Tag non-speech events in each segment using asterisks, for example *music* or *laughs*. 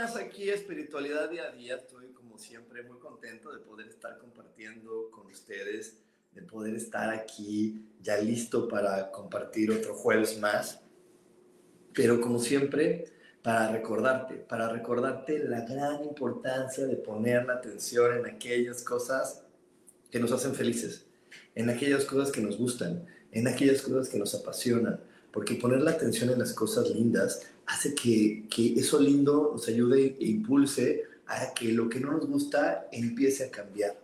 Aquí Espiritualidad Día a Día. Estoy como siempre muy contento de poder estar compartiendo con ustedes, de poder estar aquí ya listo para compartir otro jueves más. Pero como siempre, para recordarte, para recordarte la gran importancia de poner la atención en aquellas cosas que nos hacen felices, en aquellas cosas que nos gustan, en aquellas cosas que nos apasionan, porque poner la atención en las cosas lindas hace que, que eso lindo nos ayude e impulse a que lo que no nos gusta empiece a cambiar.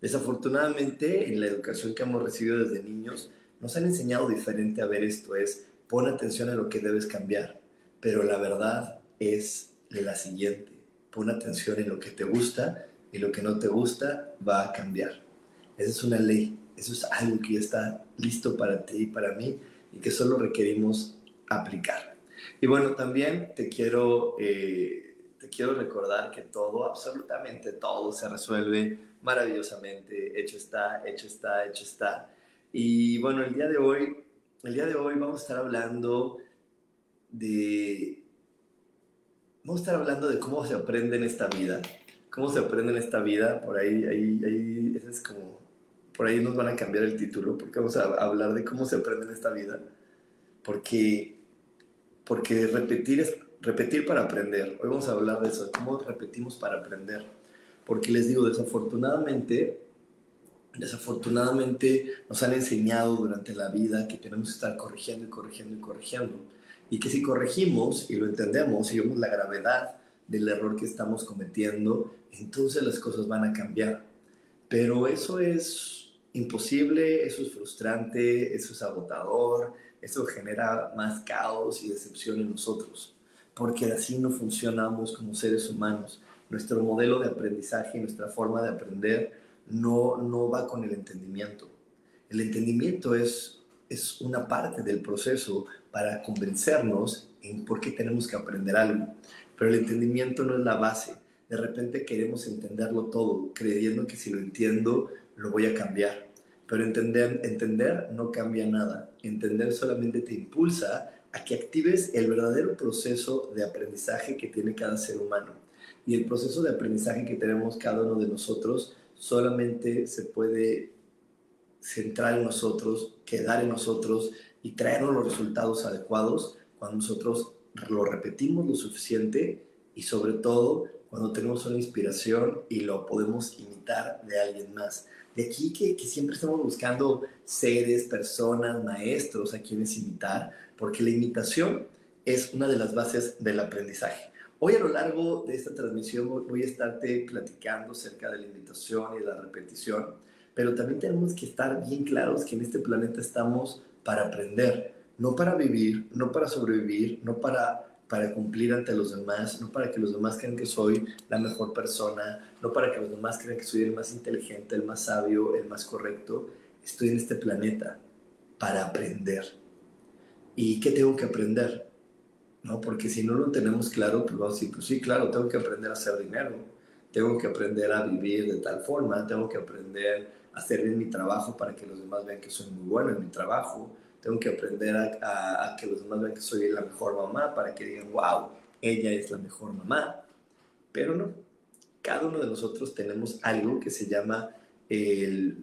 Desafortunadamente, en la educación que hemos recibido desde niños, nos han enseñado diferente a ver esto, es pon atención a lo que debes cambiar, pero la verdad es la siguiente, pon atención en lo que te gusta y lo que no te gusta va a cambiar. Esa es una ley, eso es algo que ya está listo para ti y para mí y que solo requerimos aplicar. Y bueno, también te quiero, eh, te quiero recordar que todo, absolutamente todo, se resuelve maravillosamente. Hecho está, hecho está, hecho está. Y bueno, el día de hoy, el día de hoy vamos a estar hablando de, vamos a estar hablando de cómo se aprende en esta vida. Cómo se aprende en esta vida, por ahí, ahí, ahí, es como, por ahí nos van a cambiar el título, porque vamos a hablar de cómo se aprende en esta vida. Porque porque repetir es repetir para aprender. Hoy vamos a hablar de eso, de cómo repetimos para aprender. Porque les digo, desafortunadamente, desafortunadamente nos han enseñado durante la vida que tenemos que estar corrigiendo y corrigiendo y corrigiendo. Y que si corregimos y lo entendemos y vemos la gravedad del error que estamos cometiendo, entonces las cosas van a cambiar. Pero eso es imposible, eso es frustrante, eso es agotador, eso genera más caos y decepción en nosotros, porque así no funcionamos como seres humanos. Nuestro modelo de aprendizaje nuestra forma de aprender no, no va con el entendimiento. El entendimiento es, es una parte del proceso para convencernos en por qué tenemos que aprender algo, pero el entendimiento no es la base. De repente queremos entenderlo todo, creyendo que si lo entiendo, lo voy a cambiar. Pero entender, entender no cambia nada. Entender solamente te impulsa a que actives el verdadero proceso de aprendizaje que tiene cada ser humano. Y el proceso de aprendizaje que tenemos cada uno de nosotros solamente se puede centrar en nosotros, quedar en nosotros y traernos los resultados adecuados cuando nosotros lo repetimos lo suficiente y sobre todo cuando tenemos una inspiración y lo podemos imitar de alguien más. De aquí que, que, siempre estamos buscando seres, personas, maestros a quienes imitar, porque la imitación es una de las bases del aprendizaje. Hoy a lo largo de esta transmisión voy a estarte platicando acerca de la imitación y de la repetición, pero también tenemos que estar bien claros que en este planeta estamos para aprender, no para vivir, no para sobrevivir, no para para cumplir ante los demás, no para que los demás crean que soy la mejor persona, no para que los demás crean que soy el más inteligente, el más sabio, el más correcto. Estoy en este planeta para aprender. ¿Y qué tengo que aprender? ¿No? Porque si no lo tenemos claro, pues vamos a decir, pues sí, claro, tengo que aprender a hacer dinero, tengo que aprender a vivir de tal forma, tengo que aprender a hacer bien mi trabajo para que los demás vean que soy muy bueno en mi trabajo, tengo que aprender a, que los demás vean que soy la mejor mamá para que digan, wow, ella es la mejor mamá. Pero no, cada uno de nosotros tenemos algo que se llama el,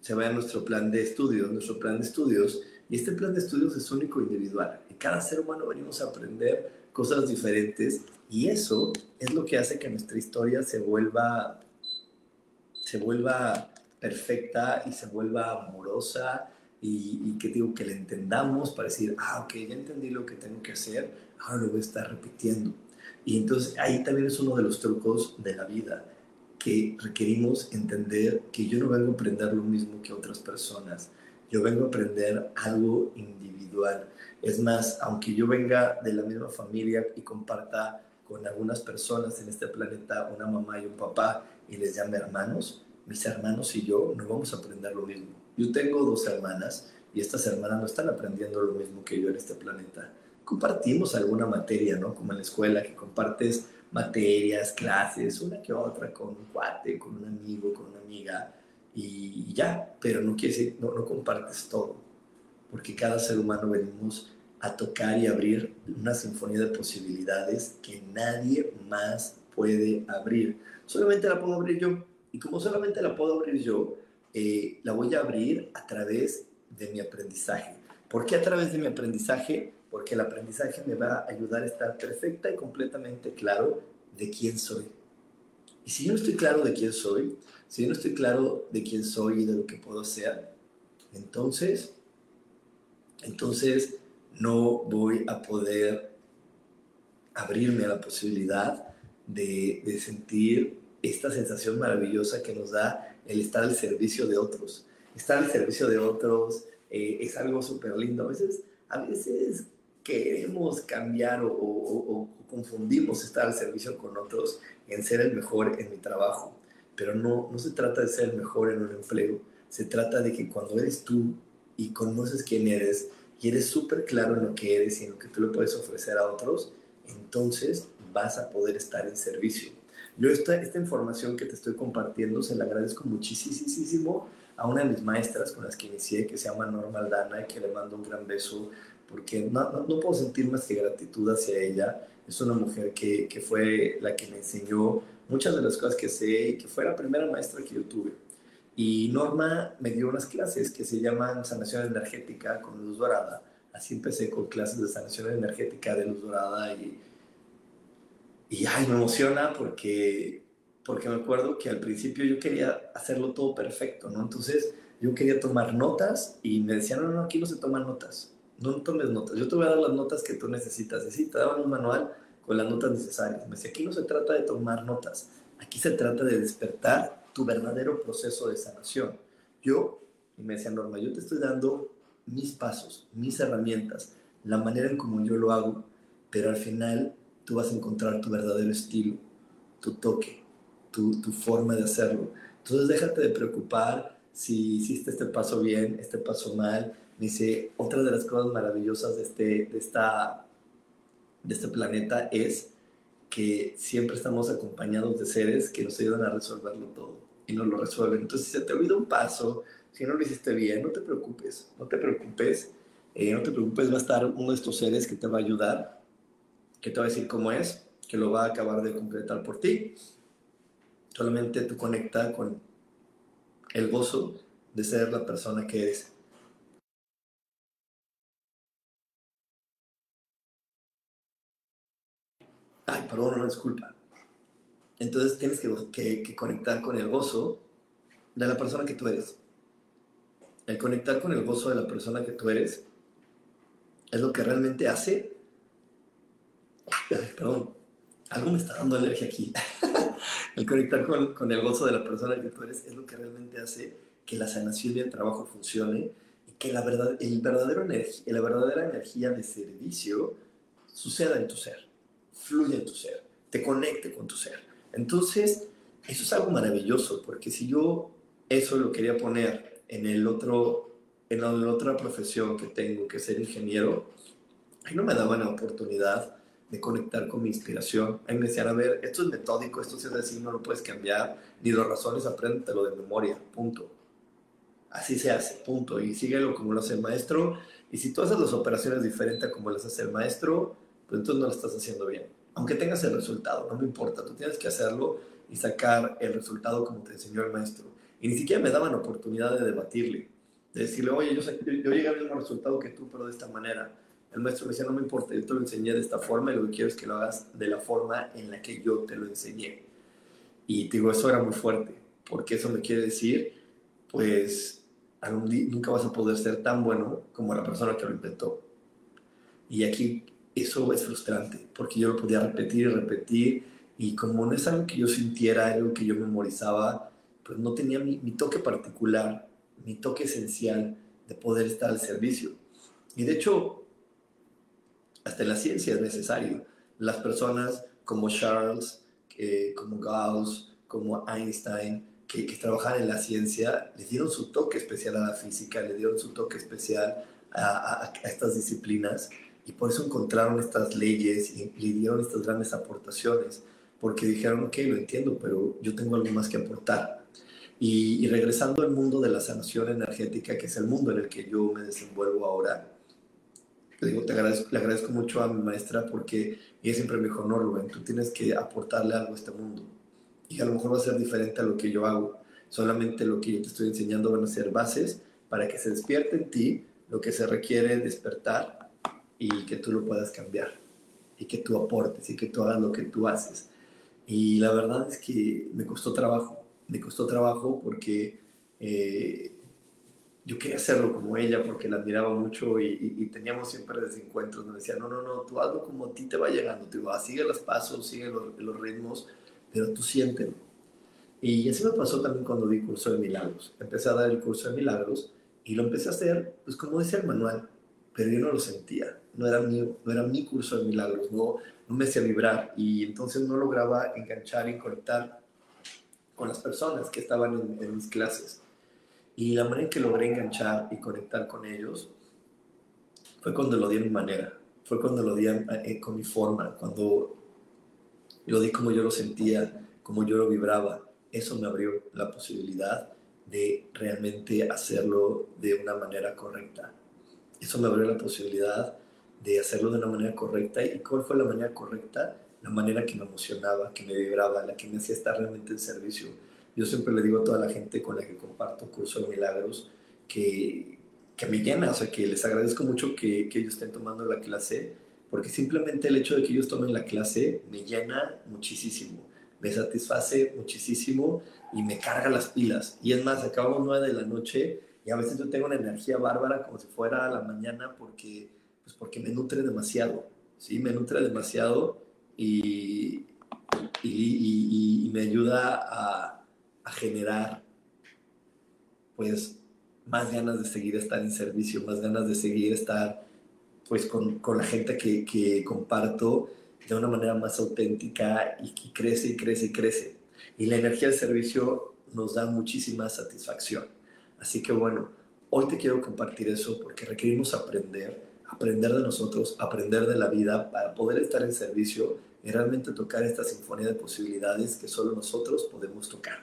se llama nuestro plan de estudios, nuestro plan de estudios, y este plan de estudios es único e individual. Y cada ser humano venimos a aprender cosas diferentes y eso es lo que hace que nuestra historia se vuelva se vuelva perfecta y se vuelva amorosa y, y, que digo que le entendamos para decir, ah, ok, ya entendí lo que tengo que hacer, ahora lo voy a estar repitiendo. Y entonces ahí también es uno de los trucos de la vida, que requerimos entender que yo no vengo a aprender lo mismo que otras personas, yo vengo a aprender algo individual. Es más, aunque yo venga de la misma familia y comparta con algunas personas en este planeta una mamá y un papá y les llame hermanos, mis hermanos y yo no vamos a aprender lo mismo. Yo tengo dos hermanas y estas hermanas no están aprendiendo lo mismo que yo en este planeta. Compartimos alguna materia, ¿no? Como en la escuela, que compartes materias, clases, una que otra, con un cuate, con un amigo, con una amiga, y ya, pero no quiere decir, no, no compartes todo, porque cada ser humano venimos a tocar y abrir una sinfonía de posibilidades que nadie más puede abrir. Solamente la puedo abrir yo. Y como solamente la puedo abrir yo, eh, la voy a abrir a través de mi aprendizaje. ¿Por qué a través de mi aprendizaje? Porque el aprendizaje me va a ayudar a estar perfecta y completamente claro de quién soy. Y si yo no estoy claro de quién soy, si yo no estoy claro de quién soy y de lo que puedo hacer, entonces, entonces no voy a poder abrirme a la posibilidad de, de sentir esta sensación maravillosa que nos da el estar al servicio de otros. Estar al servicio de otros eh, es algo súper lindo. A veces, a veces queremos cambiar o, confundimos estar al servicio con otros en ser el mejor en mi trabajo. Pero no, no se trata de ser el mejor en un empleo. Se trata de que cuando eres tú y conoces quién eres y eres súper claro en lo que eres y en lo que tú le puedes ofrecer a otros, entonces vas a poder estar en servicio. Yo esta, esta información que te estoy compartiendo se la agradezco muchísimo a una de mis maestras con las que inicié, que se llama Norma Aldana, y que le mando un gran beso, porque no, no, puedo sentir más que gratitud hacia ella. Es una mujer que, que fue la que me enseñó muchas de las cosas que sé y que fue la primera maestra que yo tuve. Y Norma me dio unas clases que se llaman sanación energética con luz dorada. Así empecé con clases de sanación energética de luz dorada y y ay, me emociona porque, porque me acuerdo que al principio yo quería hacerlo todo perfecto, ¿no? Entonces yo quería tomar notas y me decían, no, no, aquí no se toman notas, no tomes notas, yo te voy a dar las notas que tú necesitas. Y sí, te daban un manual con las notas necesarias. Me decía, aquí no se trata de tomar notas, aquí se trata de despertar tu verdadero proceso de sanación. Yo, y me decía Norma, yo te estoy dando mis pasos, mis herramientas, la manera en como yo lo hago, pero al final tú vas a encontrar tu verdadero estilo, tu toque, tu, tu forma de hacerlo. Entonces déjate de preocupar si hiciste este paso bien, este paso mal. Dice, otra de las cosas maravillosas de este, de esta, de este planeta es que siempre estamos acompañados de seres que nos ayudan a resolverlo todo y nos lo resuelven. Entonces, si se te olvida un paso, si no lo hiciste bien, no te preocupes, no te preocupes, eh, no te preocupes, va a estar uno de estos seres que te va a ayudar que te va a decir cómo es, que lo va a acabar de completar por ti. Solamente tú conecta con el gozo de ser la persona que eres. Ay, perdón, no disculpa. Entonces tienes que, que conectar con el gozo de la persona que tú eres. El conectar con el gozo de la persona que tú eres es lo que realmente hace perdón, algo me está dando alergia aquí. *laughs* el conectar con, con, el gozo de la persona que tú eres es lo que realmente hace que la sanación y el trabajo funcione y que la, verdad, el verdadero la verdadera energía de servicio suceda en tu ser, fluya en tu ser, te conecte con tu ser. Entonces, eso es algo maravilloso, porque si yo eso lo quería poner en el otro, en la otra profesión que tengo, que ser ingeniero, ahí no me daban la oportunidad de conectar con mi inspiración. Me decían, a ver, esto es metódico, esto es así, no lo puedes cambiar, ni los razones, apréndetelo de memoria, punto. Así se hace, punto. Y síguelo como lo hace el maestro. Y si tú haces las operaciones diferentes a como las hace el maestro, pues entonces no lo estás haciendo bien. Aunque tengas el resultado, no me importa, tú tienes que hacerlo y sacar el resultado como te enseñó el maestro. Y ni siquiera me daban oportunidad de debatirle, de decirle, oye, yo, yo, yo llegué al mismo resultado que tú, pero de esta manera el maestro me decía, no me importa, yo te lo enseñé de esta forma y lo que quiero es que lo hagas de la forma en la que yo te lo enseñé. Y digo, eso era muy fuerte, porque eso me quiere decir, pues nunca vas a poder ser tan bueno como la persona que lo inventó. Y aquí eso es frustrante, porque yo lo podía repetir y repetir, y como no es algo que yo sintiera, algo que yo memorizaba, pues no tenía mi, mi toque particular, mi toque esencial de poder estar al servicio. Y de hecho, hasta en la ciencia es necesario. Las personas como Charles, como Gauss, como Einstein, que, que trabajan en la ciencia, le dieron su toque especial a la física, le dieron su toque especial a, a, estas disciplinas y por eso encontraron estas leyes y le dieron estas grandes aportaciones, porque dijeron, ok, lo entiendo, pero yo tengo algo más que aportar. Y, y, regresando al mundo de la sanación energética, que es el mundo en el que yo me desenvuelvo ahora, le, digo, te agradezco, le agradezco mucho a mi maestra porque ella siempre me dijo, no, Rubén, tú tienes que aportarle algo a este mundo. Y a lo mejor va a ser diferente a lo que yo hago. Solamente lo que yo te estoy enseñando van a ser bases para que se despierte en ti lo que se requiere despertar y que tú lo puedas cambiar. Y que tú aportes y que tú hagas lo que tú haces. Y la verdad es que me costó trabajo. Me costó trabajo porque eh, yo quería hacerlo como ella porque la admiraba mucho y, teníamos siempre desencuentros. Me decía, no, no, no, tú hazlo como a ti te va llegando, te va, sigue los pasos, sigue los, los ritmos, pero tú siéntelo. Y así me pasó también cuando di curso de milagros. Empecé a dar el curso de milagros y lo empecé a hacer, pues como decía el manual, pero yo no lo sentía. No era mío, no era mi curso de milagros, no, no me hacía vibrar y entonces no lograba enganchar y conectar con las personas que estaban en, en mis clases. Y la manera en que logré enganchar y conectar con ellos fue cuando lo di a mi manera, fue cuando lo di eh, con mi forma, cuando lo di como yo lo sentía, como yo lo vibraba. Eso me abrió la posibilidad de realmente hacerlo de una manera correcta. Eso me abrió la posibilidad de hacerlo de una manera correcta. ¿Y cuál fue la manera correcta? La manera que me emocionaba, que me vibraba, la que me hacía estar realmente en servicio yo siempre le digo a toda la gente con la que comparto curso de milagros que, que me llena, o sea, que les agradezco mucho que, que ellos estén tomando la clase, porque simplemente el hecho de que ellos tomen la clase me llena muchísimo, me satisface muchísimo y me carga las pilas. Y es más, acabamos nueve de la noche y a veces yo tengo una energía bárbara como si fuera a la mañana porque, pues porque me nutre demasiado, ¿sí? Me nutre demasiado y, y, y, y me ayuda a, generar pues más ganas de seguir estar en servicio, más ganas de seguir estar pues con, con la gente que, que, comparto de una manera más auténtica y que crece y crece y crece. Y la energía del servicio nos da muchísima satisfacción. Así que bueno, hoy te quiero compartir eso porque requerimos aprender, aprender de nosotros, aprender de la vida para poder estar en servicio y realmente tocar esta sinfonía de posibilidades que solo nosotros podemos tocar.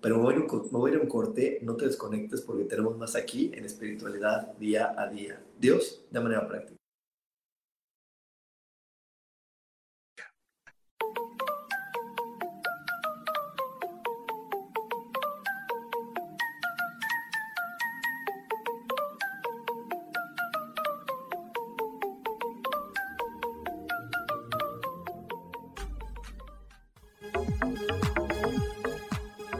Pero me voy, a ir a un corte, no te desconectes porque tenemos más aquí en espiritualidad día a día. Dios de manera práctica.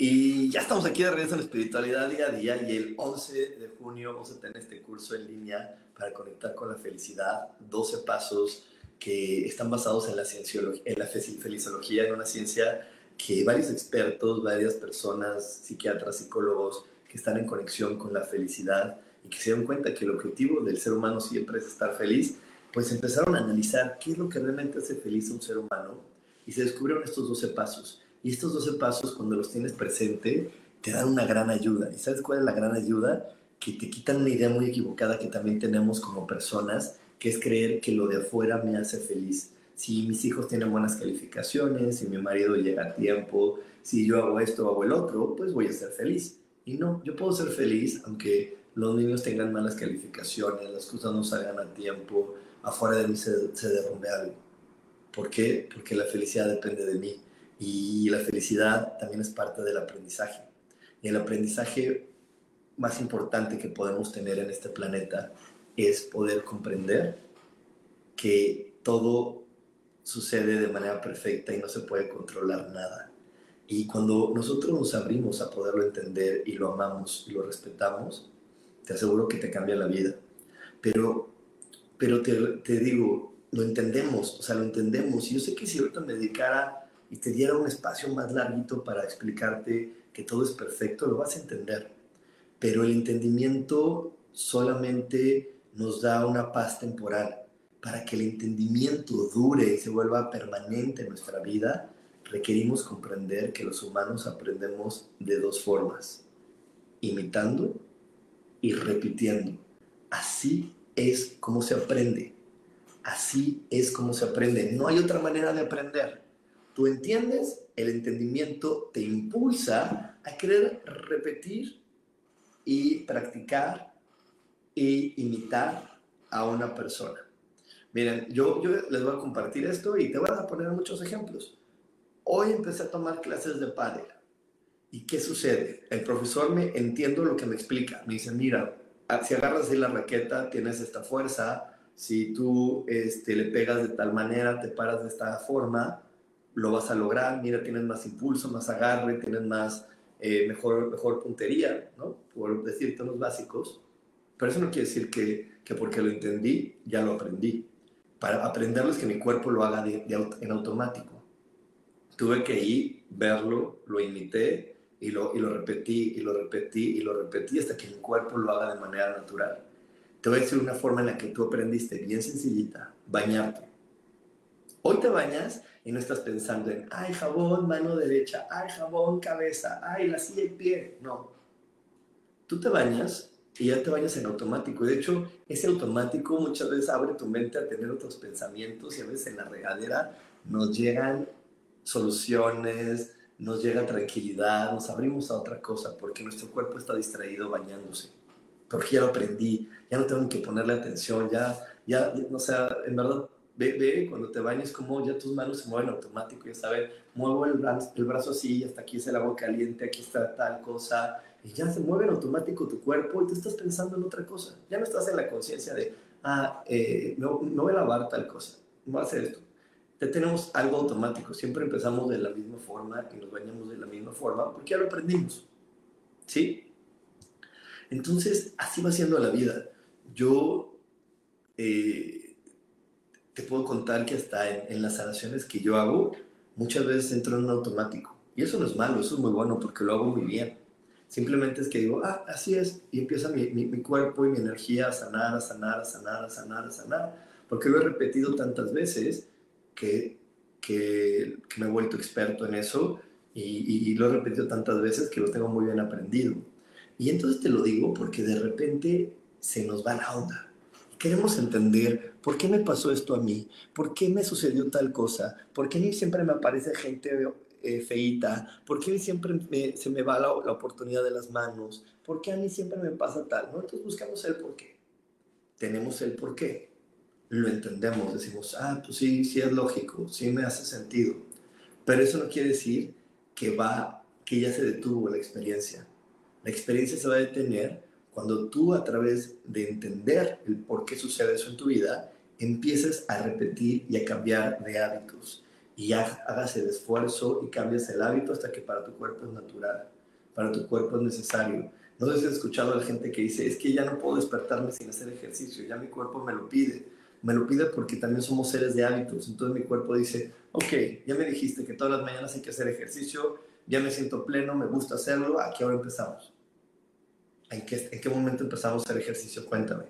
Y ya estamos aquí de regreso en Espiritualidad Día a Día y el 11 de junio vamos a tener este curso en línea para conectar con la felicidad, 12 pasos que están basados en la, en la felizología, en una ciencia que varios expertos, varias personas, psiquiatras, psicólogos, que están en conexión con la felicidad y que se dieron cuenta que el objetivo del ser humano siempre es estar feliz, pues empezaron a analizar qué es lo que realmente hace feliz a un ser humano y se descubrieron estos 12 pasos. Y estos 12 pasos, cuando los tienes presente, te dan una gran ayuda. ¿Y sabes cuál es la gran ayuda? Que te quitan una idea muy equivocada que también tenemos como personas, que es creer que lo de afuera me hace feliz. Si mis hijos tienen buenas calificaciones, si mi marido llega a tiempo, si yo hago esto o hago el otro, pues voy a ser feliz. Y no, yo puedo ser feliz aunque los niños tengan malas calificaciones, las cosas no salgan a tiempo, afuera de mí se, se derrumbe algo. ¿Por qué? Porque la felicidad depende de mí. Y la felicidad también es parte del aprendizaje. Y el aprendizaje más importante que podemos tener en este planeta es poder comprender que todo sucede de manera perfecta y no se puede controlar nada. Y cuando nosotros nos abrimos a poderlo entender y lo amamos y lo respetamos, te aseguro que te cambia la vida. Pero, pero te, te digo, lo entendemos, o sea, lo entendemos. Y yo sé que si ahorita me dedicara y te diera un espacio más larguito para explicarte que todo es perfecto, lo vas a entender. Pero el entendimiento solamente nos da una paz temporal. Para que el entendimiento dure y se vuelva permanente en nuestra vida, requerimos comprender que los humanos aprendemos de dos formas, imitando y repitiendo. Así es como se aprende. Así es como se aprende. No hay otra manera de aprender. Tú entiendes, el entendimiento te impulsa a querer repetir y practicar y imitar a una persona. Miren, yo, les voy a compartir esto y te voy a poner muchos ejemplos. Hoy empecé a tomar clases de pádel. ¿Y qué sucede? El profesor me entiendo lo que me explica. Me dice, mira, si agarras así la raqueta, tienes esta fuerza. Si tú este, le pegas de tal manera, te paras de esta forma lo vas a lograr, mira, tienes más impulso, más agarre, tienes más, eh, mejor, mejor puntería, ¿no? Por decirte unos básicos. Pero eso no quiere decir que, que porque lo entendí, ya lo aprendí. Para aprenderlo es que mi cuerpo lo haga en automático. Tuve que ir, verlo, lo imité y lo, y lo repetí y lo repetí y lo repetí hasta que mi cuerpo lo haga de manera natural. Te voy a decir una forma en la que tú aprendiste, bien sencillita, bañarte. Hoy te bañas y no estás pensando en, ay, jabón, mano derecha, ay, jabón, cabeza, ay, la silla y pie. No. Tú te bañas y ya te bañas en automático. De hecho, ese automático muchas veces abre tu mente a tener otros pensamientos y a veces en la regadera nos llegan soluciones, nos llega tranquilidad, nos abrimos a otra cosa porque nuestro cuerpo está distraído bañándose. Porque ya lo aprendí, ya no tengo que ponerle atención, ya, ya, o sea, en verdad Ve, cuando te bañes como ya tus manos se mueven automático, ya sabes, muevo el brazo, el brazo así, hasta aquí es el agua caliente, aquí está tal cosa, y ya se mueve en automático tu cuerpo y tú estás pensando en otra cosa. Ya no estás en la conciencia de, ah, eh, no, no voy a lavar tal cosa, no voy a hacer esto. Ya tenemos algo automático, siempre empezamos de la misma forma y nos bañamos de la misma forma porque ya lo aprendimos. ¿Sí? Entonces, así va siendo la vida. Yo... Eh, te puedo contar que hasta en, las sanaciones que yo hago, muchas veces entro en un automático. Y eso no es malo, eso es muy bueno porque lo hago muy bien. Simplemente es que digo, ah, así es, y empieza mi, mi, mi, cuerpo y mi energía a sanar, a sanar, a sanar, a sanar, a sanar, porque lo he repetido tantas veces que, que, que me he vuelto experto en eso y, y, y, lo he repetido tantas veces que lo tengo muy bien aprendido. Y entonces te lo digo porque de repente se nos va la onda. Queremos entender por qué me pasó esto a mí, por qué me sucedió tal cosa, por qué a mí siempre me aparece gente eh, feita, por qué siempre me, se me va la, la, oportunidad de las manos, por qué a mí siempre me pasa tal, ¿no? Entonces buscamos el por qué. Tenemos el por qué. Lo entendemos, decimos, ah, pues sí, sí es lógico, sí me hace sentido. Pero eso no quiere decir que va, que ya se detuvo la experiencia. La experiencia se va a detener cuando tú a través de entender el por qué sucede eso en tu vida, empieces a repetir y a cambiar de hábitos y hagas el esfuerzo y cambias el hábito hasta que para tu cuerpo es natural, para tu cuerpo es necesario. No sé si has escuchado a la gente que dice, es que ya no puedo despertarme sin hacer ejercicio, ya mi cuerpo me lo pide. Me lo pide porque también somos seres de hábitos. Entonces mi cuerpo dice, ok, ya me dijiste que todas las mañanas hay que hacer ejercicio, ya me siento pleno, me gusta hacerlo, aquí ahora empezamos. ¿En qué, ¿En qué momento empezamos a hacer ejercicio? Cuéntame.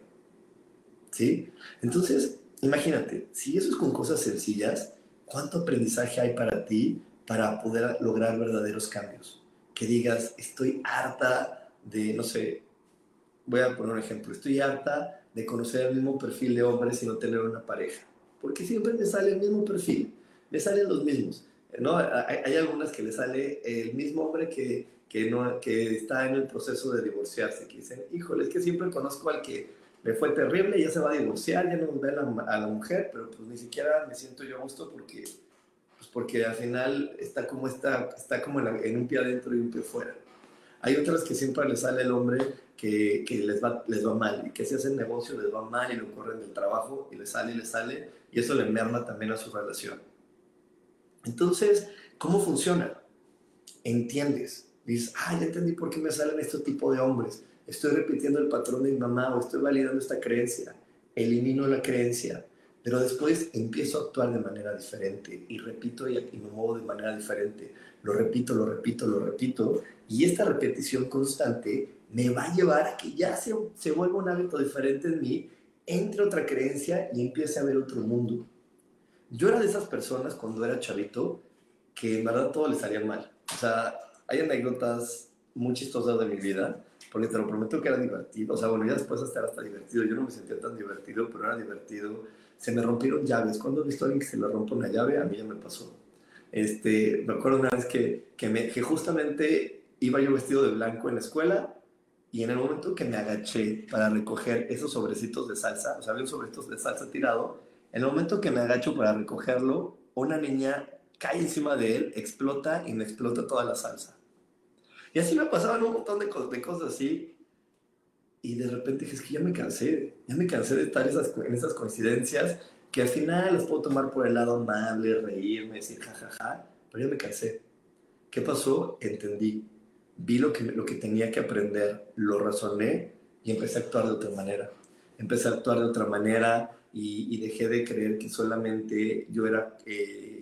¿Sí? Entonces, imagínate, si eso es con cosas sencillas, ¿cuánto aprendizaje hay para ti para poder lograr verdaderos cambios? Que digas, estoy harta de, no sé, voy a poner un ejemplo, estoy harta de conocer el mismo perfil de hombres y no tener una pareja. Porque siempre me sale el mismo perfil, me salen los mismos. ¿no? Hay algunas que le sale el mismo hombre que, que, no, que está en el proceso de divorciarse, que dicen, híjole, es que siempre conozco al que le fue terrible, ya se va a divorciar, ya no ve a la, a la mujer, pero pues ni siquiera me siento yo a gusto porque, pues porque al final está como, está, está como en un pie adentro y un pie fuera. Hay otras que siempre les sale el hombre que, que, les, va, les va mal y que si hacen negocio les va mal y lo corren del trabajo y les sale y les sale y eso le merma también a su relación. Entonces, ¿cómo funciona? Entiendes, dices, ah, ya entendí por qué me salen este tipo de hombres. Estoy repitiendo el patrón de mi mamá o estoy validando esta creencia, elimino la creencia, pero después empiezo a actuar de manera diferente y repito y, y me muevo de manera diferente, lo repito, lo repito, lo repito, y esta repetición constante me va a llevar a que ya se, se vuelva un hábito diferente en mí, entre otra creencia y empiece a ver otro mundo. Yo era de esas personas cuando era chavito que en verdad todo le salía mal. O sea, hay anécdotas muy chistosas de mi vida porque te lo prometo que era divertido. O sea, bueno, ya después hasta era hasta divertido. Yo no me sentía tan divertido, pero era divertido. Se me rompieron llaves. Cuando he visto a alguien que se le rompe una llave, a mí ya me pasó. Este, me acuerdo una vez que, que, me, que justamente iba yo vestido de blanco en la escuela y en el momento que me agaché para recoger esos sobrecitos de salsa, o sea, había un sobrecito de salsa tirado, en el momento que me agacho para recogerlo, una niña cae encima de él, explota y me explota toda la salsa. Y así me pasaban un montón de, cosas así. Y de repente dije, es que ya me cansé, ya me cansé de estar en esas coincidencias que al final las puedo tomar por el lado amable, reírme, decir jajaja, ja, ja, pero ya me cansé. ¿Qué pasó? Entendí. Vi lo que, lo que tenía que aprender, lo razoné y empecé a actuar de otra manera. Empecé a actuar de otra manera y, y dejé de creer que solamente yo era... Eh,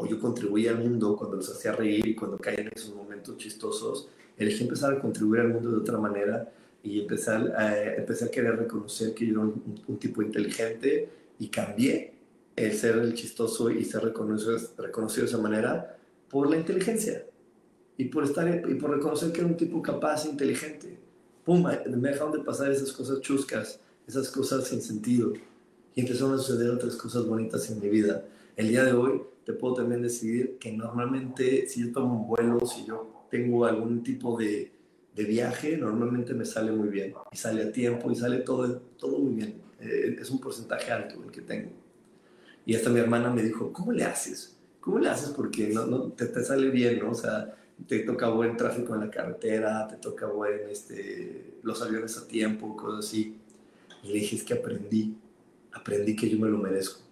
o yo contribuía al mundo cuando los hacía reír y cuando caían en esos momentos chistosos, elegí empezar a contribuir al mundo de otra manera y empecé a, empecé a querer reconocer que yo era un, un, tipo inteligente y cambié el ser el chistoso y ser reconocido, reconocido de esa manera por la inteligencia y por, estar, y por reconocer que era un tipo capaz e inteligente. Pum, me dejaron de pasar esas cosas chuscas, esas cosas sin sentido y empezaron a suceder otras cosas bonitas en mi vida. El día de hoy te puedo también decidir que normalmente si yo tomo un vuelo, si yo tengo algún tipo de, de viaje, normalmente me sale muy bien y sale a tiempo y sale todo, todo muy bien. Eh, es un porcentaje alto el que tengo. Y hasta mi hermana me dijo, ¿cómo le haces? ¿Cómo le haces? Porque no, no te, te, sale bien, ¿no? O sea, te toca buen tráfico en la carretera, te toca buen, este, los aviones a tiempo, cosas así. Y le dije, es que aprendí, aprendí que yo me lo merezco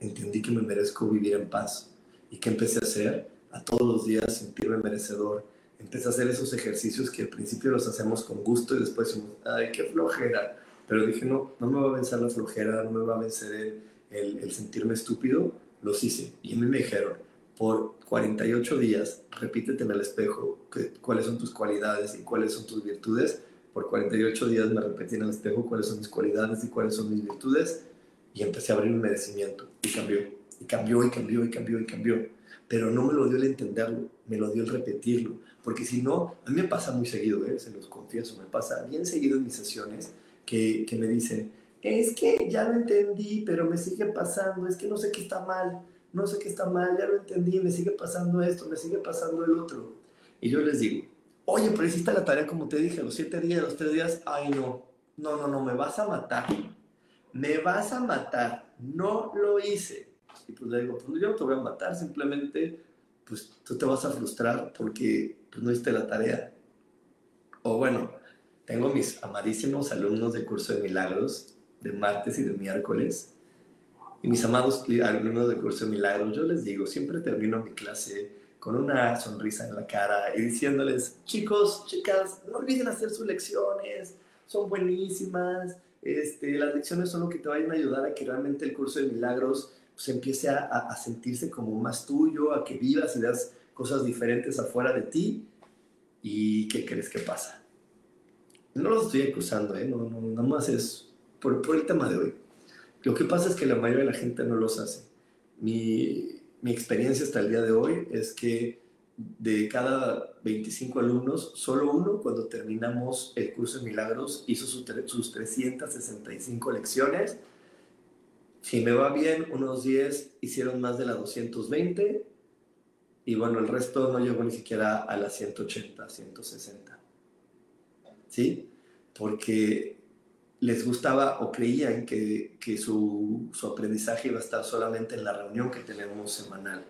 entendí que me merezco vivir en paz. ¿Y que empecé a hacer? A todos los días sentirme merecedor. Empecé a hacer esos ejercicios que al principio los hacemos con gusto y después decimos, ay, qué flojera. Pero dije, no, no me va a vencer la flojera, no me va a vencer el, sentirme estúpido. Los hice. Y a mí me dijeron, por 48 días, repítete en el espejo cuáles son tus cualidades y cuáles son tus virtudes. Por 48 días me repetí en el espejo cuáles son mis cualidades y cuáles son mis virtudes y empecé a abrir un merecimiento y cambió, y cambió, y cambió, y cambió, y cambió. Pero no me lo dio el entenderlo, me lo dio el repetirlo. Porque si no, a mí me pasa muy seguido, ¿eh? se los confieso, me pasa bien seguido en mis sesiones que, que me dicen, es que ya lo entendí, pero me sigue pasando, es que no sé qué está mal, no sé qué está mal, ya lo entendí, me sigue pasando esto, me sigue pasando el otro. Y yo les digo, oye, pero hiciste la tarea como te dije, los siete días, los tres días, ay no, no, no, no, me vas a matar, me vas a matar, no lo hice. Y pues le digo, pues yo no te voy a matar, simplemente, pues tú te vas a frustrar porque pues, no hiciste la tarea. O bueno, tengo mis amadísimos alumnos del curso de milagros de martes y de miércoles. Y mis amados alumnos del curso de milagros, yo les digo, siempre termino mi clase con una sonrisa en la cara y diciéndoles, chicos, chicas, no olviden hacer sus lecciones, son buenísimas, este, las lecciones son lo que te vayan a ayudar a que realmente el curso de milagros pues, empiece a, sentirse como más tuyo, a que vivas y das cosas diferentes afuera de ti. ¿Y qué crees que pasa? No los estoy acusando, ¿eh? no, no, nada más es por, por el tema de hoy. Lo que pasa es que la mayoría de la gente no los hace. Mi, mi experiencia hasta el día de hoy es que de cada 25 alumnos, solo uno cuando terminamos el curso de milagros hizo sus, sus 365 lecciones. Si me va bien, unos 10 hicieron más de las 220 y bueno, el resto no llegó ni siquiera a las 180, 160. ¿Sí? Porque les gustaba o creían que, que su, su, aprendizaje iba a estar solamente en la reunión que tenemos semanal.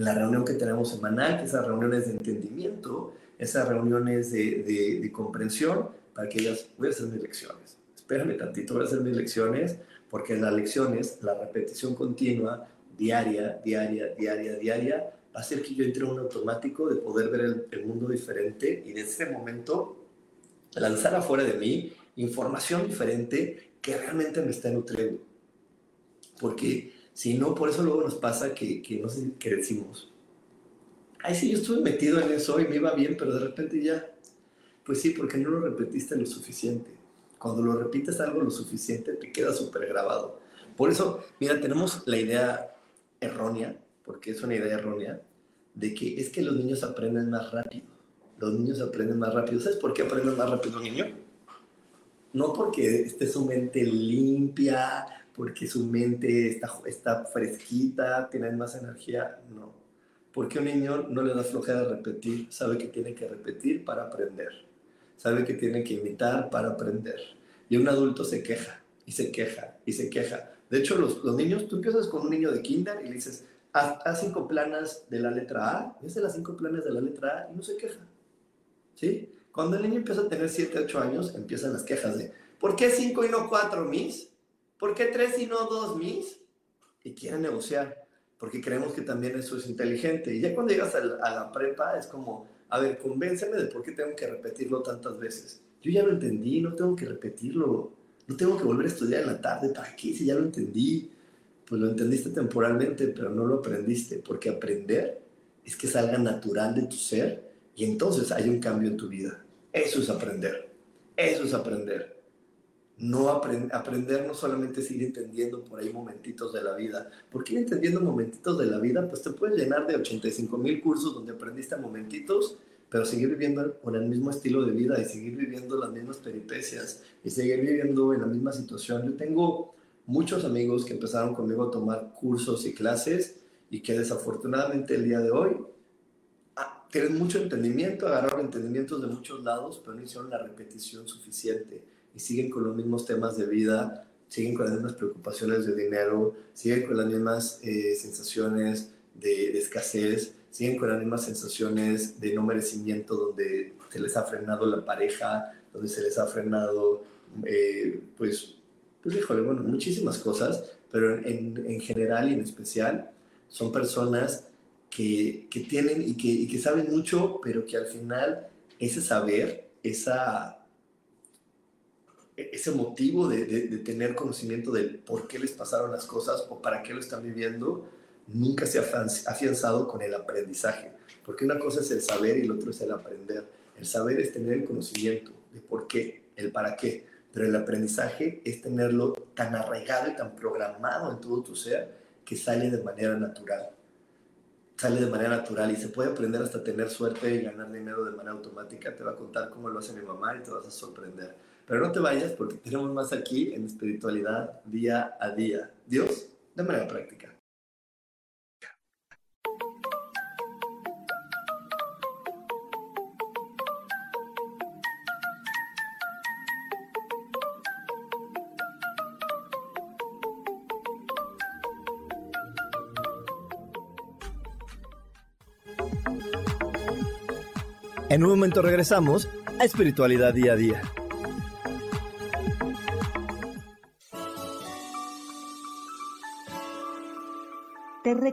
La reunión que tenemos semanal, que esas reuniones de entendimiento, esas reuniones de, comprensión, para que ellas, voy a hacer mis lecciones. Espérame tantito, voy a hacer mis lecciones, porque las lecciones, la repetición continua, diaria, diaria, diaria, diaria, va a hacer que yo entre en un automático de poder ver el, el mundo diferente y de ese momento lanzar afuera de mí información diferente que realmente me está nutriendo. Porque si no, por eso luego nos pasa que, que no sé qué decimos. Ay, sí, yo estuve metido en eso y me iba bien, pero de repente ya. Pues sí, porque no lo repetiste lo suficiente. Cuando lo repites algo lo suficiente, te queda súper grabado. Por eso, mira, tenemos la idea errónea, porque es una idea errónea, de que es que los niños aprenden más rápido. Los niños aprenden más rápido. ¿Sabes por qué aprenden más rápido un niño? no porque esté su mente limpia, porque su mente está, está fresquita, tiene más energía, no. Porque un niño no le da flojera repetir, sabe que tiene que repetir para aprender, sabe que tiene que imitar para aprender. Y un adulto se queja, y se queja, y se queja. De hecho, los, los niños, tú empiezas con un niño de kinder y le dices, haz, cinco planas de la letra A, y hace las cinco planas de la letra A y no se queja. ¿Sí? Cuando el niño empieza a tener 7, 8 años, empiezan las quejas de, ¿por qué 5 y no 4 mis? ¿Por qué 3 y no 2 mis? Y quieren negociar, porque creemos que también eso es inteligente. Y ya cuando llegas a la, a la prepa es como, a ver, convénceme de por qué tengo que repetirlo tantas veces. Yo ya lo entendí, no tengo que repetirlo. No tengo que volver a estudiar en la tarde. ¿Para qué? Si ya lo entendí. Pues lo entendiste temporalmente, pero no lo aprendiste. Porque aprender es que salga natural de tu ser y entonces hay un cambio en tu vida. Eso es aprender. Eso es aprender. No aprend aprender no solamente es entendiendo por ahí momentitos de la vida. Porque ir entendiendo momentitos de la vida, pues te puedes llenar de 85 mil cursos donde aprendiste momentitos, pero seguir viviendo con el mismo estilo de vida y seguir viviendo las mismas peripecias y seguir viviendo en la misma situación. Yo tengo muchos amigos que empezaron conmigo a tomar cursos y clases y que desafortunadamente el día de hoy tienen mucho entendimiento, agarraron entendimientos de muchos lados, pero no hicieron la repetición suficiente y siguen con los mismos temas de vida, siguen con las mismas preocupaciones de dinero, siguen con las mismas eh, sensaciones de, de, escasez, siguen con las mismas sensaciones de no merecimiento, donde se les ha frenado la pareja, donde se les ha frenado, eh, pues, pues híjole, bueno, muchísimas cosas, pero en, en general y en especial son personas que, que tienen y que, y que, saben mucho, pero que al final ese saber, esa, ese motivo de, tener conocimiento de por qué les pasaron las cosas o para qué lo están viviendo, nunca se ha afianzado con el aprendizaje, porque una cosa es el saber y el otro es el aprender. El saber es tener el conocimiento de por qué, el para qué, pero el aprendizaje es tenerlo tan arraigado y tan programado en todo tu ser que sale de manera natural. Sale de manera natural y se puede aprender hasta tener suerte y ganar dinero de manera automática. Te va a contar cómo lo hace mi mamá y te vas a sorprender. Pero no te vayas porque tenemos más aquí en espiritualidad día a día. Dios, de manera práctica. En un momento regresamos a Espiritualidad Día a Día.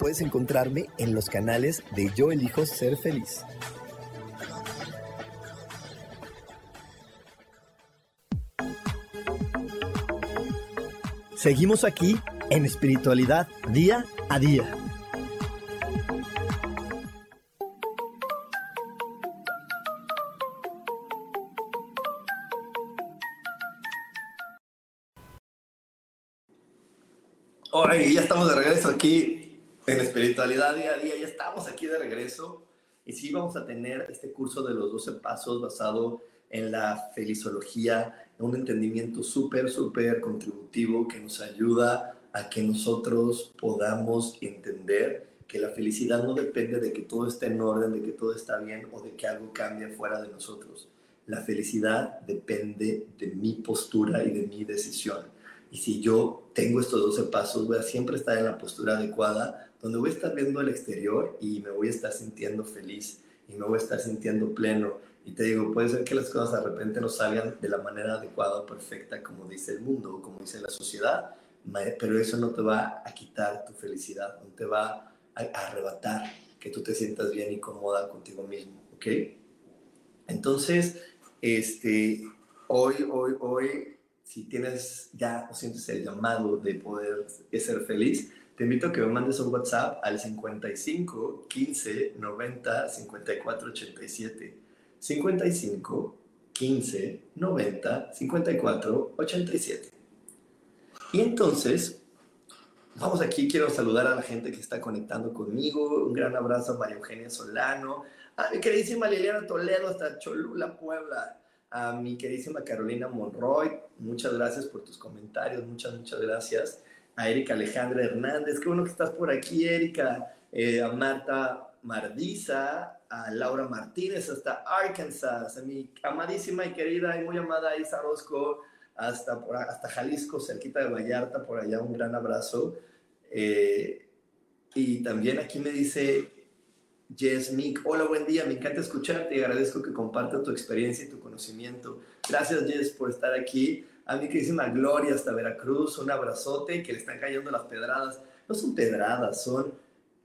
Puedes encontrarme en los canales de Yo elijo ser feliz. Seguimos aquí en espiritualidad día a día. Hoy ya estamos de regreso aquí en Espiritualidad Día a Día, ya estamos aquí de regreso y sí vamos a tener este curso de los 12 pasos basado en la felizología, en un entendimiento súper, súper contributivo que nos ayuda a que nosotros podamos entender que la felicidad no depende de que todo esté en orden, de que todo está bien o de que algo cambie fuera de nosotros. La felicidad depende de mi postura y de mi decisión. Y si yo tengo estos 12 pasos, voy a siempre estar en la postura adecuada, donde voy a estar viendo el exterior y me voy a estar sintiendo feliz y me voy a estar sintiendo pleno. Y te digo, puede ser que las cosas de repente no salgan de la manera adecuada o perfecta, como dice el mundo o como dice la sociedad, pero eso no te va a quitar tu felicidad, no te va a arrebatar que tú te sientas bien y cómoda contigo mismo, ¿ok? Entonces, este, hoy, hoy, hoy si tienes ya o sientes el llamado de poder ser feliz, te invito a que me mandes un WhatsApp al 55 15 90 54 87. 55 15 90 54 87. Y entonces, vamos aquí, quiero saludar a la gente que está conectando conmigo. Un gran abrazo a María Eugenia Solano, a mi queridísima Liliana Toledo hasta Cholula, Puebla a mi queridísima Carolina Monroy, muchas gracias por tus comentarios, muchas, muchas gracias. A Erika Alejandra Hernández, qué bueno que estás por aquí, Erika. Eh, a Marta Mardiza, a Laura Martínez, hasta Arkansas, mi amadísima y querida y muy amada Isa Rosco, hasta, hasta Jalisco, cerquita de Vallarta, por allá, un gran abrazo. Eh, y también aquí me dice Jess Mick, hola, buen día, me encanta escucharte y agradezco que compartas tu experiencia y tu conocimiento. Gracias, Jess, por estar aquí. A mi queridísima Gloria hasta Veracruz, un abrazote que le están cayendo las pedradas. No son pedradas, son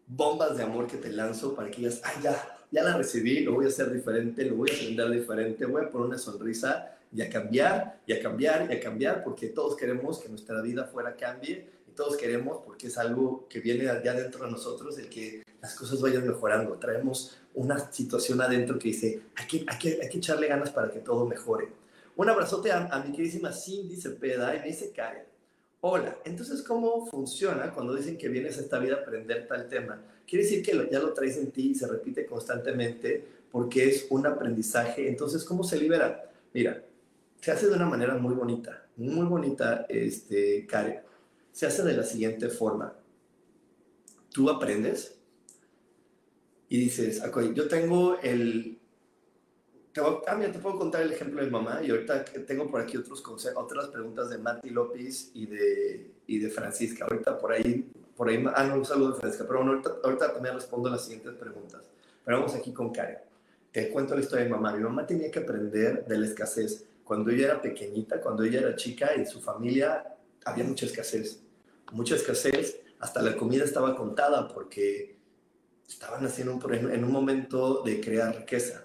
bombas de amor que te lanzo para que digas, ay, ya, ya la recibí, lo voy a hacer diferente, lo voy a aprender diferente, voy a poner una sonrisa y a cambiar, y a cambiar, y a cambiar, porque todos queremos que nuestra vida fuera cambie, y todos queremos, porque es algo que viene allá dentro de nosotros, el que las cosas vayan mejorando. Traemos una situación adentro que dice, hay que, hay que, hay que echarle ganas para que todo mejore. Un abrazote a, mi queridísima Cindy Cepeda y me dice, Karen, hola, entonces, ¿cómo funciona cuando dicen que vienes a esta vida a aprender tal tema? Quiere decir que ya lo traes en ti y se repite constantemente porque es un aprendizaje. Entonces, ¿cómo se libera? Mira, se hace de una manera muy bonita, muy bonita, este, Karen. Se hace de la siguiente forma. Tú aprendes y dices, okay, yo tengo el... Te, ah, te puedo contar el ejemplo de mamá y ahorita tengo por aquí otros otras preguntas de Mati López y de, y de Francisca. Ahorita por ahí, por ahí, ah, no, un saludo de Francisca, pero bueno, ahorita, ahorita también respondo las siguientes preguntas. Pero vamos aquí con Karen. Te cuento la historia de mamá. Mi mamá tenía que aprender de la escasez cuando ella era pequeñita, cuando ella era chica, en su familia había mucha escasez. Mucha escasez, hasta la comida estaba contada porque estaban haciendo un, en un momento de crear riqueza.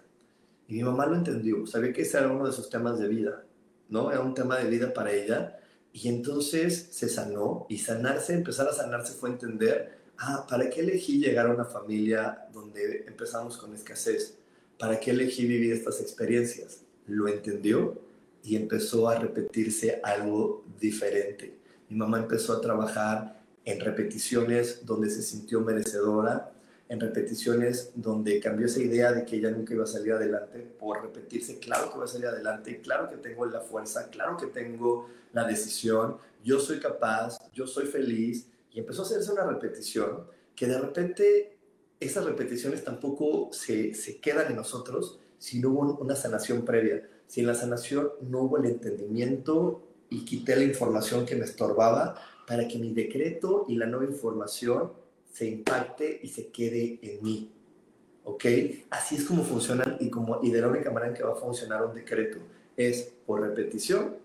Y mi mamá lo entendió, sabía que ese era uno de sus temas de vida, ¿no? Era un tema de vida para ella. Y entonces se sanó y sanarse, empezar a sanarse fue entender, ah, ¿para qué elegí llegar a una familia donde empezamos con escasez? ¿Para qué elegí vivir estas experiencias? Lo entendió y empezó a repetirse algo diferente. Mi mamá empezó a trabajar en repeticiones donde se sintió merecedora, en repeticiones donde cambió esa idea de que ella nunca iba a salir adelante por repetirse, claro que voy a salir adelante, claro que tengo la fuerza, claro que tengo la decisión, yo soy capaz, yo soy feliz, y empezó a hacerse una repetición que de repente esas repeticiones tampoco se, se quedan en nosotros, sino hubo una sanación previa si en la sanación no hubo el entendimiento y quité la información que me estorbaba para que mi decreto y la nueva información se impacte y se quede en mí. ¿Ok? Así es como funcionan y, como, y de la única manera en que va a funcionar un decreto es por repetición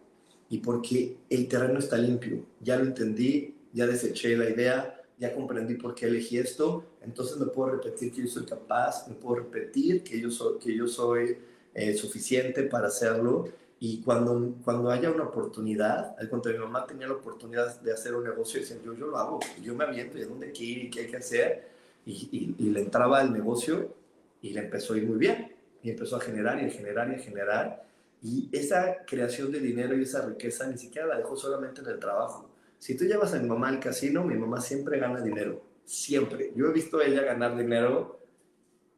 y porque el terreno está limpio. Ya lo entendí, ya deseché la idea, ya comprendí por qué elegí esto, entonces me puedo repetir que yo soy capaz, me puedo repetir que yo soy, que yo soy eh, suficiente para hacerlo. Y cuando, cuando haya una oportunidad, cuando mi mamá tenía la oportunidad de hacer un negocio, decía, yo, yo lo hago, yo me aviento, ¿y a dónde quiero y qué hay que hacer? Y, y, le entraba al negocio y le empezó a ir muy bien. Y empezó a generar y a generar y a generar. Y esa creación de dinero y esa riqueza ni siquiera la dejó solamente en el trabajo. Si tú llevas a mi mamá al casino, mi mamá siempre gana dinero. Siempre. Yo he visto a ella ganar dinero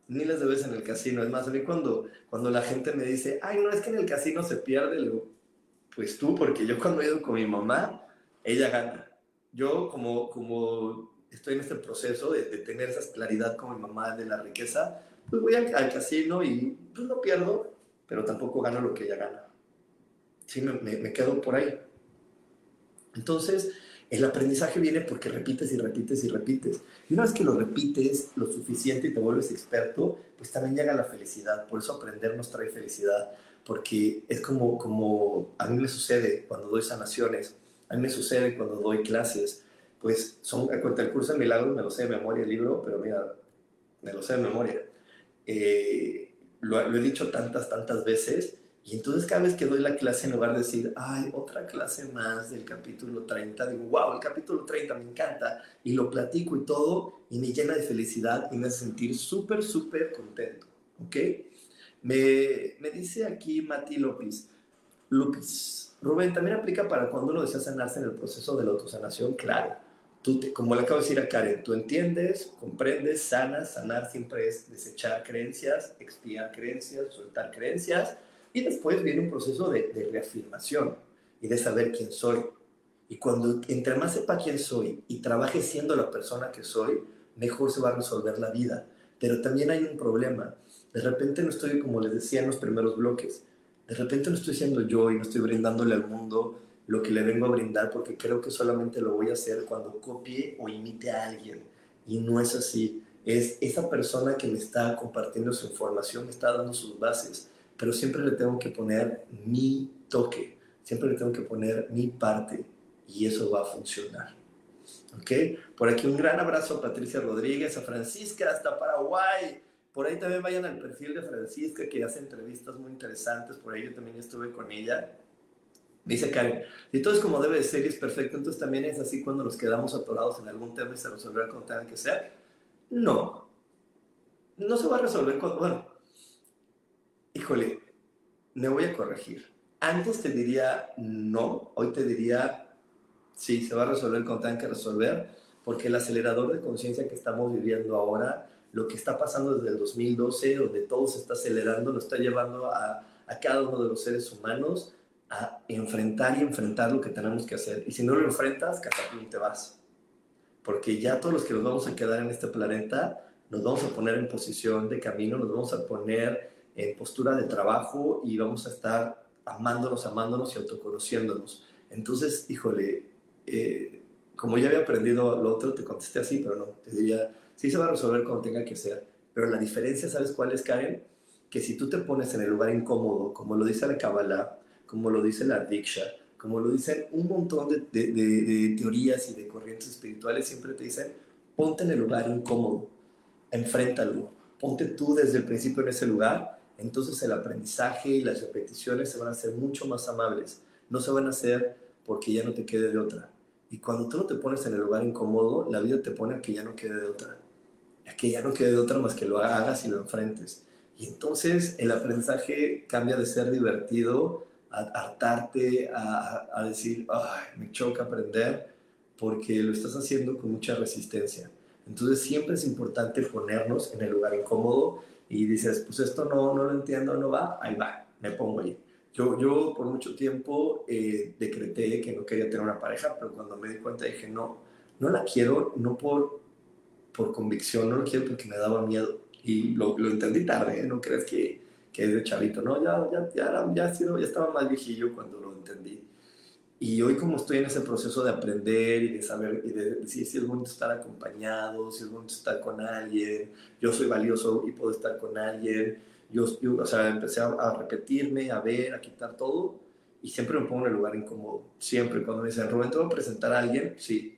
miles de veces en el casino. Es más, a mí cuando, cuando la gente me dice, ay, no, es que en el casino se pierde, le pues tú, porque yo cuando he ido con mi mamá, ella gana. Yo como, como estoy en este proceso de, tener esa claridad con mi mamá de la riqueza, pues voy al, casino y pues no pierdo, pero tampoco gano lo que ella gana. Sí, me, me quedo por ahí. Entonces, el aprendizaje viene porque repites y repites y repites. Y una vez que lo repites lo suficiente y te vuelves experto, pues también llega la felicidad. Por eso aprender nos trae felicidad, porque es como, como a mí me sucede cuando doy sanaciones, a mí me sucede cuando doy clases, pues son, a cuenta el curso de milagros me lo sé de memoria el libro, pero mira, me lo sé de memoria. Eh, lo, lo he dicho tantas, tantas veces y entonces cada vez que doy la clase, en lugar de decir, ay, otra clase más del capítulo 30, digo, wow, el capítulo 30 me encanta, y lo platico y todo, y me llena de felicidad y me hace sentir súper, súper contento, ¿ok? Me, me dice aquí Mati López, López, Rubén, también aplica para cuando uno desea sanarse en el proceso de la autosanación, claro. Tú como le acabo de decir a Karen, tú entiendes, comprendes, sanas, sanar siempre es desechar creencias, expiar creencias, soltar creencias, y después viene un proceso de, reafirmación y de saber quién soy. Y cuando entre más sepa quién soy y trabaje siendo la persona que soy, mejor se va a resolver la vida. Pero también hay un problema. De repente no estoy, como les decía en los primeros bloques, de repente no estoy siendo yo y no estoy brindándole al mundo lo que le vengo a brindar porque creo que solamente lo voy a hacer cuando copie o imite a alguien. Y no es así. Es esa persona que me está compartiendo su información, me está dando sus bases pero siempre le tengo que poner mi toque. siempre le tengo que poner mi parte y eso va a funcionar. ¿Ok? Por aquí un gran abrazo a Patricia Rodríguez, a Francisca hasta Paraguay. Por ahí también vayan al perfil de Francisca que hace entrevistas muy interesantes. Por ahí yo también estuve con ella. Dice Karen, si todo es como debe de ser y es perfecto, entonces también es así cuando nos quedamos atorados en algún tema y se resolverá como tenga que ser. No, no se va a resolver con, bueno, híjole, me voy a corregir. Antes te diría no, hoy te diría sí, se va a resolver cuando tenga que resolver, porque el acelerador de conciencia que estamos viviendo ahora, lo que está pasando desde el 2012, donde todo se está acelerando, nos está llevando a, a cada uno de los seres humanos a enfrentar y enfrentar lo que tenemos que hacer. Y si no lo enfrentas, catapum te vas. Porque ya todos los que nos vamos a quedar en este planeta, nos vamos a poner en posición de camino, nos vamos a poner en postura de trabajo y vamos a estar amándonos, amándonos y autoconociéndonos. Entonces, híjole, eh, como ya había aprendido lo otro, te contesté así, pero no, te diría, sí se va a resolver cuando tenga que ser. Pero la diferencia, ¿sabes cuál es, Karen? Que si tú te pones en el lugar incómodo, como lo dice la Kabbalah, como lo dice la Diksha, como lo dicen un montón de, de, teorías y de corrientes espirituales, siempre te dicen, ponte en el lugar incómodo, enfréntalo, ponte tú desde el principio en ese lugar, entonces el aprendizaje y las repeticiones se van a hacer mucho más amables, no se van a hacer porque ya no te quede de otra. Y cuando tú no te pones en el lugar incómodo, la vida te pone a que ya no quede de otra, a que ya no quede de otra más que lo hagas y lo enfrentes. Y entonces el aprendizaje cambia de ser divertido a hartarte, a, decir, Ay, me choca aprender, porque lo estás haciendo con mucha resistencia. Entonces siempre es importante ponernos en el lugar incómodo y dices, pues esto no, no lo entiendo, no va, ahí va, me pongo ahí. Yo, yo por mucho tiempo eh, decreté que no quería tener una pareja, pero cuando me di cuenta dije, no, no la quiero, no por, por convicción, no lo quiero porque me daba miedo. Y lo, lo entendí tarde, ¿eh? no crees que que es de chavito, ¿no? Ya, ya, ya, ya, ya estaba más viejillo cuando lo entendí. Y hoy como estoy en ese proceso de aprender y de saber y de decir si es bonito estar acompañado, si es bonito estar con alguien, yo soy valioso y puedo estar con alguien, yo, yo o sea, empecé a, repetirme, a ver, a quitar todo y siempre me pongo en el lugar incómodo. Siempre cuando me dicen, Rubén, ¿te voy a presentar a alguien? Sí,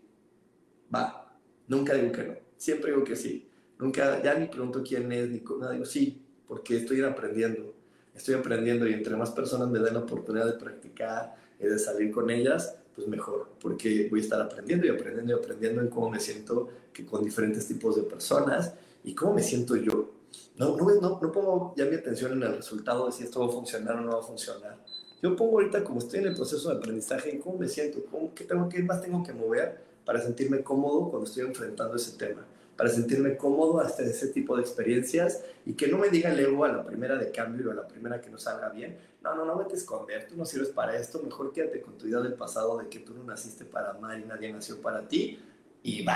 va. Nunca digo que no, siempre digo que sí. Nunca, ya ni pregunto quién es, ni nada, digo sí, porque estoy aprendiendo, estoy aprendiendo y entre más personas me den la oportunidad de practicar de salir con ellas, pues mejor, porque voy a estar aprendiendo y aprendiendo y aprendiendo en cómo me siento que con diferentes tipos de personas y cómo me siento yo. No, no, no, no pongo ya mi atención en el resultado de si esto va a funcionar o no va a funcionar. Yo pongo ahorita como estoy en el proceso de aprendizaje, en cómo me siento, cómo, qué, tengo, qué más tengo que mover para sentirme cómodo cuando estoy enfrentando ese tema para sentirme cómodo hasta ese tipo de experiencias y que no me diga el ego a la primera de cambio o a la primera que no salga bien, no, no, no vete a esconder, tú no sirves para esto, mejor quédate con tu idea del pasado de que tú no naciste para amar y nadie nació para ti y bye.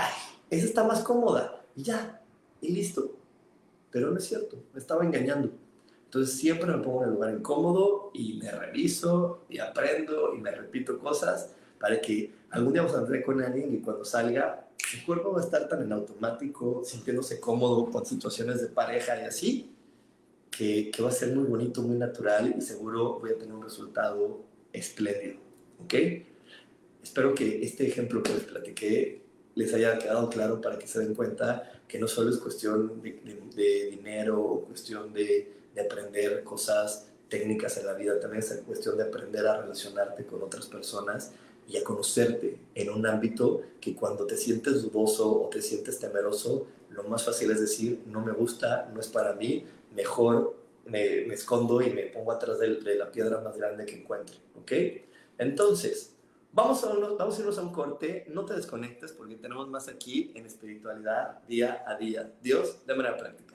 Esa está más cómoda y ya, y listo. Pero no es cierto, me estaba engañando. Entonces siempre me pongo en el lugar incómodo y me reviso y aprendo y me repito cosas para que algún día saldré con alguien y cuando salga, el cuerpo va a estar tan en automático, sintiéndose cómodo con situaciones de pareja y así, que, que va a ser muy bonito, muy natural y seguro voy a tener un resultado espléndido. ¿Ok? Espero que este ejemplo que les platiqué les haya quedado claro para que se den cuenta que no solo es cuestión de, dinero o cuestión de aprender cosas técnicas en la vida, también es cuestión de aprender a relacionarte con otras personas y a conocerte en un ámbito que cuando te sientes dudoso o te sientes temeroso, lo más fácil es decir, no me gusta, no es para mí, mejor me, escondo y me pongo atrás de, la piedra más grande que encuentre, ¿ok? Entonces, vamos a, vamos a irnos a un corte, no te desconectes porque tenemos más aquí en espiritualidad día a día. Dios, de manera práctica.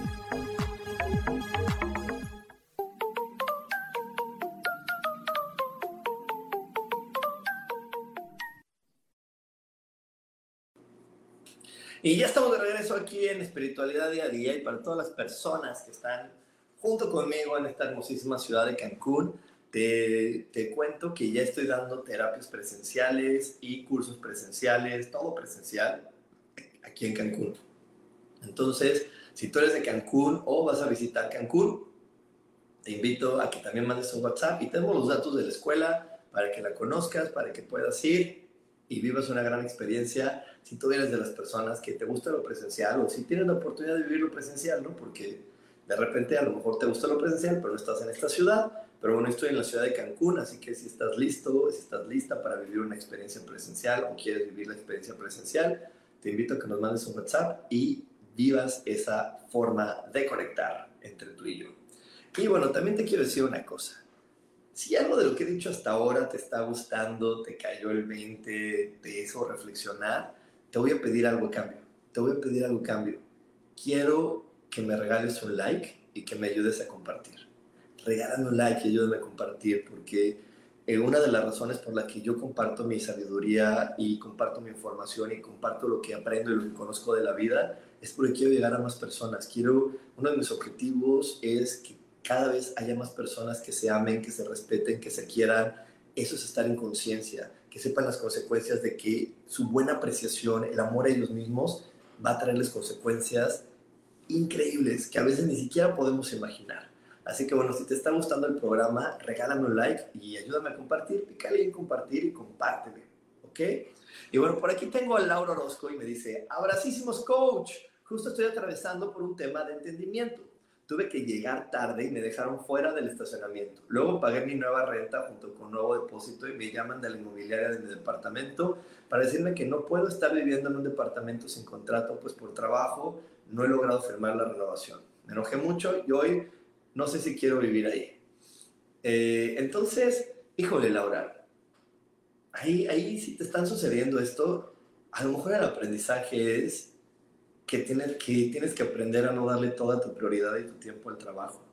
Y ya estamos de regreso aquí en Espiritualidad Día a Día y para todas las personas que están junto conmigo en esta hermosísima ciudad de Cancún, te, te cuento que ya estoy dando terapias presenciales y cursos presenciales, todo presencial aquí en Cancún. Entonces, si tú eres de Cancún o vas a visitar Cancún, te invito a que también mandes un WhatsApp y tengo los datos de la escuela para que la conozcas, para que puedas ir y vivas una gran experiencia si tú eres de las personas que te gusta lo presencial o si tienes la oportunidad de vivir lo presencial, ¿no? Porque de repente a lo mejor te gusta lo presencial, pero no estás en esta ciudad. Pero bueno, estoy en la ciudad de Cancún, así que si estás listo, si estás lista para vivir una experiencia presencial o quieres vivir la experiencia presencial, te invito a que nos mandes un WhatsApp y vivas esa forma de conectar entre tú y yo. Y bueno, también te quiero decir una cosa si algo de lo que he dicho hasta ahora te está gustando, te cayó el 20, te hizo reflexionar, te voy a pedir algo a cambio. Te voy a pedir algo a cambio. Quiero que me regales un like y que me ayudes a compartir. Regálame un like y ayúdame a compartir porque eh, una de las razones por la que yo comparto mi sabiduría y comparto mi información y comparto lo que aprendo y lo que conozco de la vida es porque quiero llegar a más personas. Quiero, uno de mis objetivos es que cada vez haya más personas que se amen, que se respeten, que se quieran. Eso es estar en conciencia, que sepan las consecuencias de que su buena apreciación, el amor a ellos mismos, va a traerles consecuencias increíbles que a veces ni siquiera podemos imaginar. Así que bueno, si te está gustando el programa, regálame un like y ayúdame a compartir. Pícale en compartir y compárteme, ¿ok? Y bueno, por aquí tengo a Laura Orozco y me dice, abracísimos coach, justo estoy atravesando por un tema de entendimiento tuve que llegar tarde y me dejaron fuera del estacionamiento. Luego pagué mi nueva renta junto con un nuevo depósito y me llaman de la inmobiliaria de mi departamento para decirme que no puedo estar viviendo en un departamento sin contrato, pues por trabajo no he logrado firmar la renovación. Me enojé mucho y hoy no sé si quiero vivir ahí. Eh, entonces, híjole, Laura, ahí, ahí si te están sucediendo esto, a lo mejor el aprendizaje es que tienes, que aprender a no darle toda tu prioridad y tu tiempo al trabajo.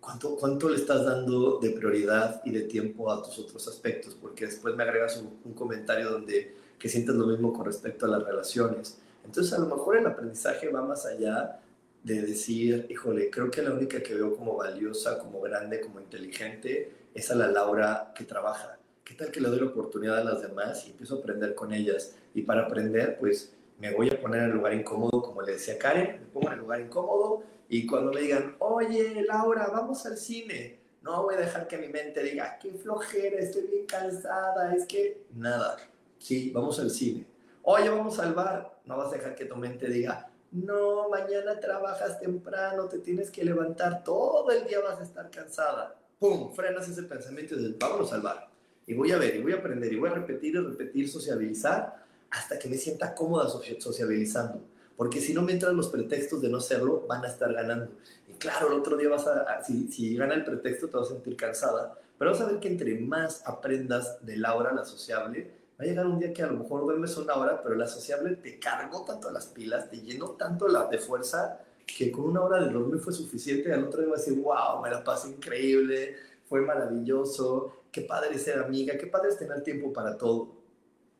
¿Cuánto, ¿Cuánto le estás dando de prioridad y de tiempo a tus otros aspectos? Porque después me agregas un, comentario donde que sientes lo mismo con respecto a las relaciones. Entonces, a lo mejor el aprendizaje va más allá de decir, híjole, creo que la única que veo como valiosa, como grande, como inteligente, es a la Laura que trabaja. ¿Qué tal que le doy la oportunidad a las demás y empiezo a aprender con ellas? Y para aprender, pues me voy a poner en el lugar incómodo, como le decía Karen, me pongo en el lugar incómodo y cuando me digan, oye, Laura, vamos al cine, no voy a dejar que mi mente diga, qué flojera, estoy bien cansada, es que nada, sí, vamos al cine. Oye, vamos al bar, no vas a dejar que tu mente diga, no, mañana trabajas temprano, te tienes que levantar, todo el día vas a estar cansada. ¡Pum! Frenas ese pensamiento y dices, vámonos al bar. Y voy a ver, y voy a aprender, y voy a repetir y repetir, sociabilizar hasta que me sienta cómoda sociabilizando. Porque si no me entran los pretextos de no serlo, van a estar ganando. Y claro, el otro día vas a, si, si gana el pretexto, te vas a sentir cansada. Pero vas a ver que entre más aprendas de la hora, la sociable, va a llegar un día que a lo mejor duermes una hora, pero la sociable te cargó tanto las pilas, te llenó tanto la, de fuerza, que con una hora de dormir fue suficiente. Y al otro día vas a decir, wow, me la pasé increíble, fue maravilloso, qué padre ser amiga, qué padre es tener tiempo para todo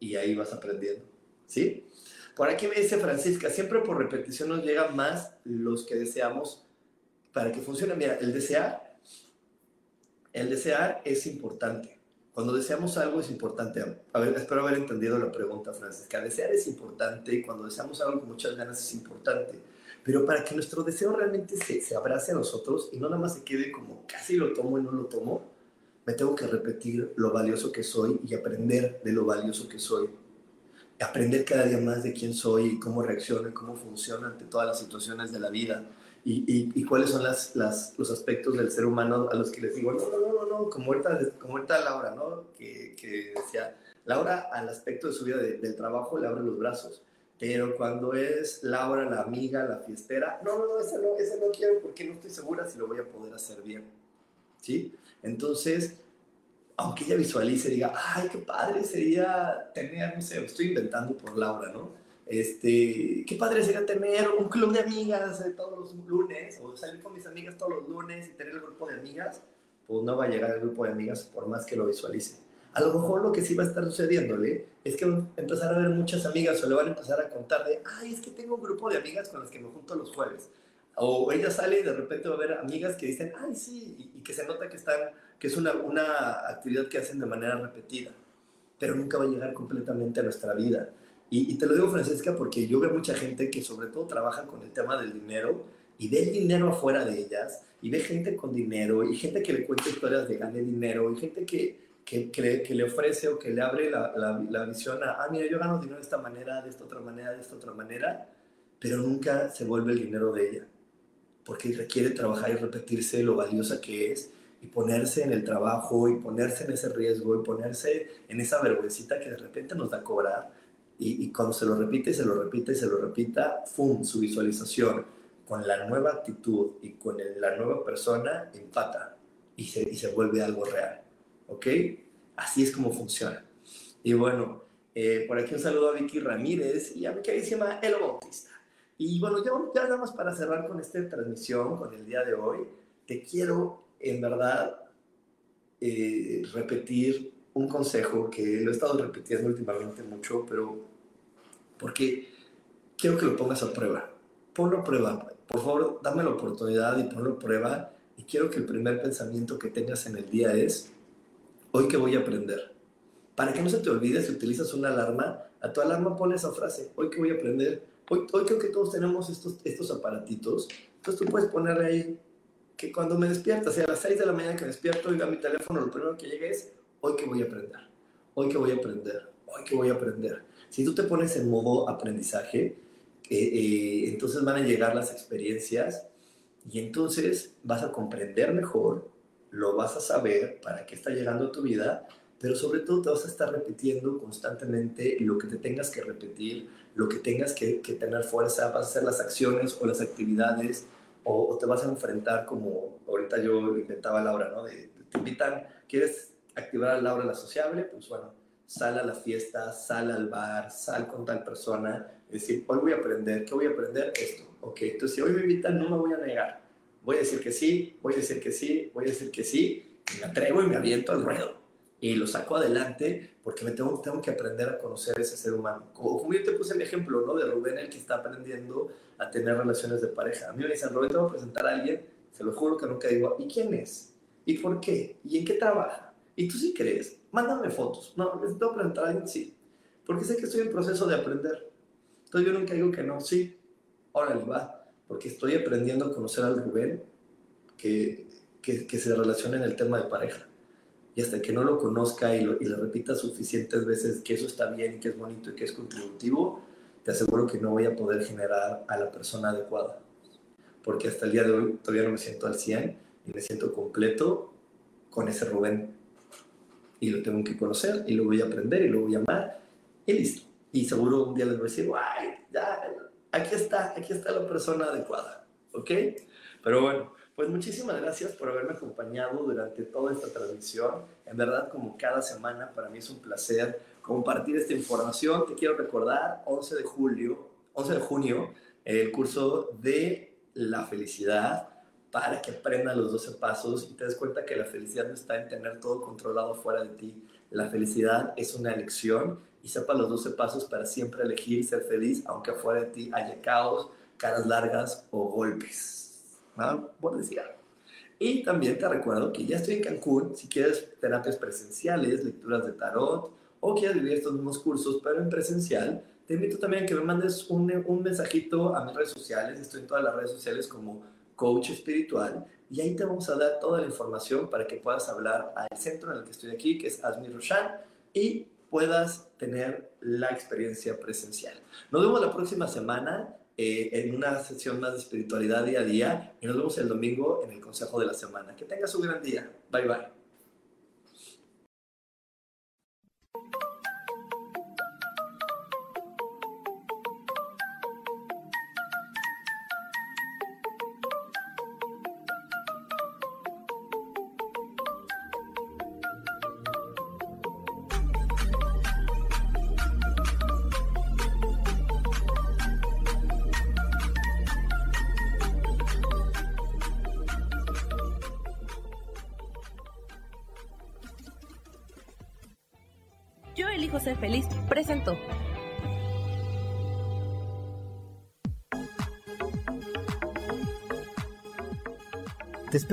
y ahí vas aprendiendo, ¿sí? Por aquí me dice Francisca, siempre por repetición nos llegan más los que deseamos para que funcione. Mira, el desear, el desear es importante. Cuando deseamos algo es importante. A ver, espero haber entendido la pregunta, Francisca. Desear es importante y cuando deseamos algo con muchas ganas es importante. Pero para que nuestro deseo realmente se, se abrace a nosotros y no nada más se quede como casi lo tomo y no lo tomo, me tengo que repetir lo valioso que soy y aprender de lo valioso que soy. Aprender cada día más de quién soy y cómo reacciono y cómo funciona ante todas las situaciones de la vida. Y, y, cuáles son las, las, los aspectos del ser humano a los que les digo, no, no, no, no, como ahorita, como ahorita Laura, ¿no? Que, que decía, Laura al aspecto de su vida del trabajo le abre los brazos, pero cuando es Laura la amiga, la fiestera, no, no, no, ese no, ese no quiero porque no estoy segura si lo voy a poder hacer bien, ¿sí? Entonces, aunque ella visualice, diga, ay, qué padre sería tener, no sé, estoy inventando por Laura, ¿no? Este, qué padre sería tener un club de amigas todos los lunes, o salir con mis amigas todos los lunes y tener el grupo de amigas, pues no va a llegar el grupo de amigas por más que lo visualice. A lo mejor lo que sí va a estar sucediéndole es que va a empezar a ver muchas amigas o le van a empezar a contar de, ay, es que tengo un grupo de amigas con las que me junto los jueves. O ella sale y de repente va a ver amigas que dicen, ay, sí, y, y que se nota que están que es una, una actividad que hacen de manera repetida, pero nunca va a llegar completamente a nuestra vida. Y, te lo digo, Francesca, porque yo veo mucha gente que sobre todo trabaja con el tema del dinero y ve el dinero afuera de ellas, y ve gente con dinero, y gente que le cuenta historias de gane dinero, y gente que, que, que, le, ofrece o que le abre la, la, la, visión a, ah, mira, yo gano dinero de esta manera, de esta otra manera, de esta otra manera, pero nunca se vuelve el dinero de ella, porque requiere trabajar y repetirse lo valiosa que es y ponerse en el trabajo y ponerse en ese riesgo y ponerse en esa vergüencita que de repente nos da a cobrar y, cuando se lo repite, se lo repite y se lo repita, ¡fum! Su visualización con la nueva actitud y con la nueva persona empata y se, y se vuelve algo real. ¿Ok? Así es como funciona. Y bueno, eh, por aquí un saludo a Vicky Ramírez y a mi queridísima Elo Bautista. Y bueno, ya, ya nada más para cerrar con esta transmisión, con el día de hoy, te quiero en verdad eh, repetir un consejo que lo he estado repitiendo últimamente mucho, pero porque quiero que lo pongas a prueba. Ponlo a prueba. Por favor, dame la oportunidad y ponlo a prueba. Y quiero que el primer pensamiento que tengas en el día es, hoy que voy a aprender. Para que no se te olvide, si utilizas una alarma, a tu alarma pone esa frase, hoy que voy a aprender. Hoy, hoy creo que todos tenemos estos, estos aparatitos. Entonces tú puedes ponerle ahí que cuando me despierto, o sea, a las 6 de la mañana que me despierto y a mi teléfono, lo primero que llega es, hoy que voy a aprender, hoy que voy a aprender, hoy que voy a aprender. Si tú te pones en modo aprendizaje, eh, eh, entonces van a llegar las experiencias y entonces vas a comprender mejor, lo vas a saber para qué está llegando a tu vida, pero sobre todo te vas a estar repitiendo constantemente lo que te tengas que repetir, lo que tengas que, que tener fuerza, vas a hacer las acciones o las actividades o, te vas a enfrentar como ahorita yo inventaba Laura, ¿no? De, te invitan, ¿quieres activar a Laura la sociable? Pues bueno, sal a la fiesta, sal al bar, sal con tal persona, es decir, hoy voy a aprender, ¿qué voy a aprender? Esto, ok, entonces si hoy me invitan no me voy a negar, voy a decir que sí, voy a decir que sí, voy a decir que sí, me atrevo y me aviento al ruedo y lo saco adelante porque me tengo, tengo que aprender a conocer ese ser humano. Como, como yo te puse el ejemplo, ¿no? De Rubén, el que está aprendiendo a tener relaciones de pareja. A mí me dicen, Rubén, te voy a presentar a alguien, se lo juro que nunca digo, ¿y quién es? ¿Y por qué? ¿Y en qué trabaja? ¿Y tú sí crees? Mándame fotos. No, les tengo que presentar a alguien, sí. Porque sé que estoy en proceso de aprender. Entonces yo nunca digo que no, sí. Órale, va. Porque estoy aprendiendo a conocer al Rubén que, que, que se relaciona en el tema de pareja y hasta que no lo conozca y, lo, le repita suficientes veces que eso está bien que es bonito y que es contributivo, te aseguro que no voy a poder generar a la persona adecuada. Porque hasta el día de hoy todavía no me siento al 100 y me siento completo con ese Rubén. Y lo tengo que conocer y lo voy a aprender y lo voy a amar y listo. Y seguro un día les voy a decir, ¡ay! Ya, aquí está, aquí está la persona adecuada. ¿Ok? Pero bueno, pues muchísimas gracias por haberme acompañado durante toda esta transmisión. En verdad, como cada semana, para mí es un placer compartir esta información. Te quiero recordar, 11 de julio, 11 de junio, el curso de la felicidad para que aprendas los 12 pasos y te des cuenta que la felicidad no está en tener todo controlado fuera de ti. La felicidad es una elección y sepa los 12 pasos para siempre elegir ser feliz, aunque afuera de ti haya caos, caras largas o golpes. ¿No? Por decir algo. Y también te recuerdo que ya estoy en Cancún. Si quieres terapias presenciales, lecturas de tarot o quieres vivir estos mismos cursos, pero en presencial, te invito también a que me mandes un, un mensajito a mis redes sociales. Estoy en todas las redes sociales como coach espiritual y ahí te vamos a dar toda la información para que puedas hablar al centro en el que estoy aquí, que es Asmi Roshan, y puedas tener la experiencia presencial. Nos vemos la próxima semana eh, en una sesión más de espiritualidad día a día y nos vemos el domingo en el consejo de la semana. Que tengas un gran día. Bye bye.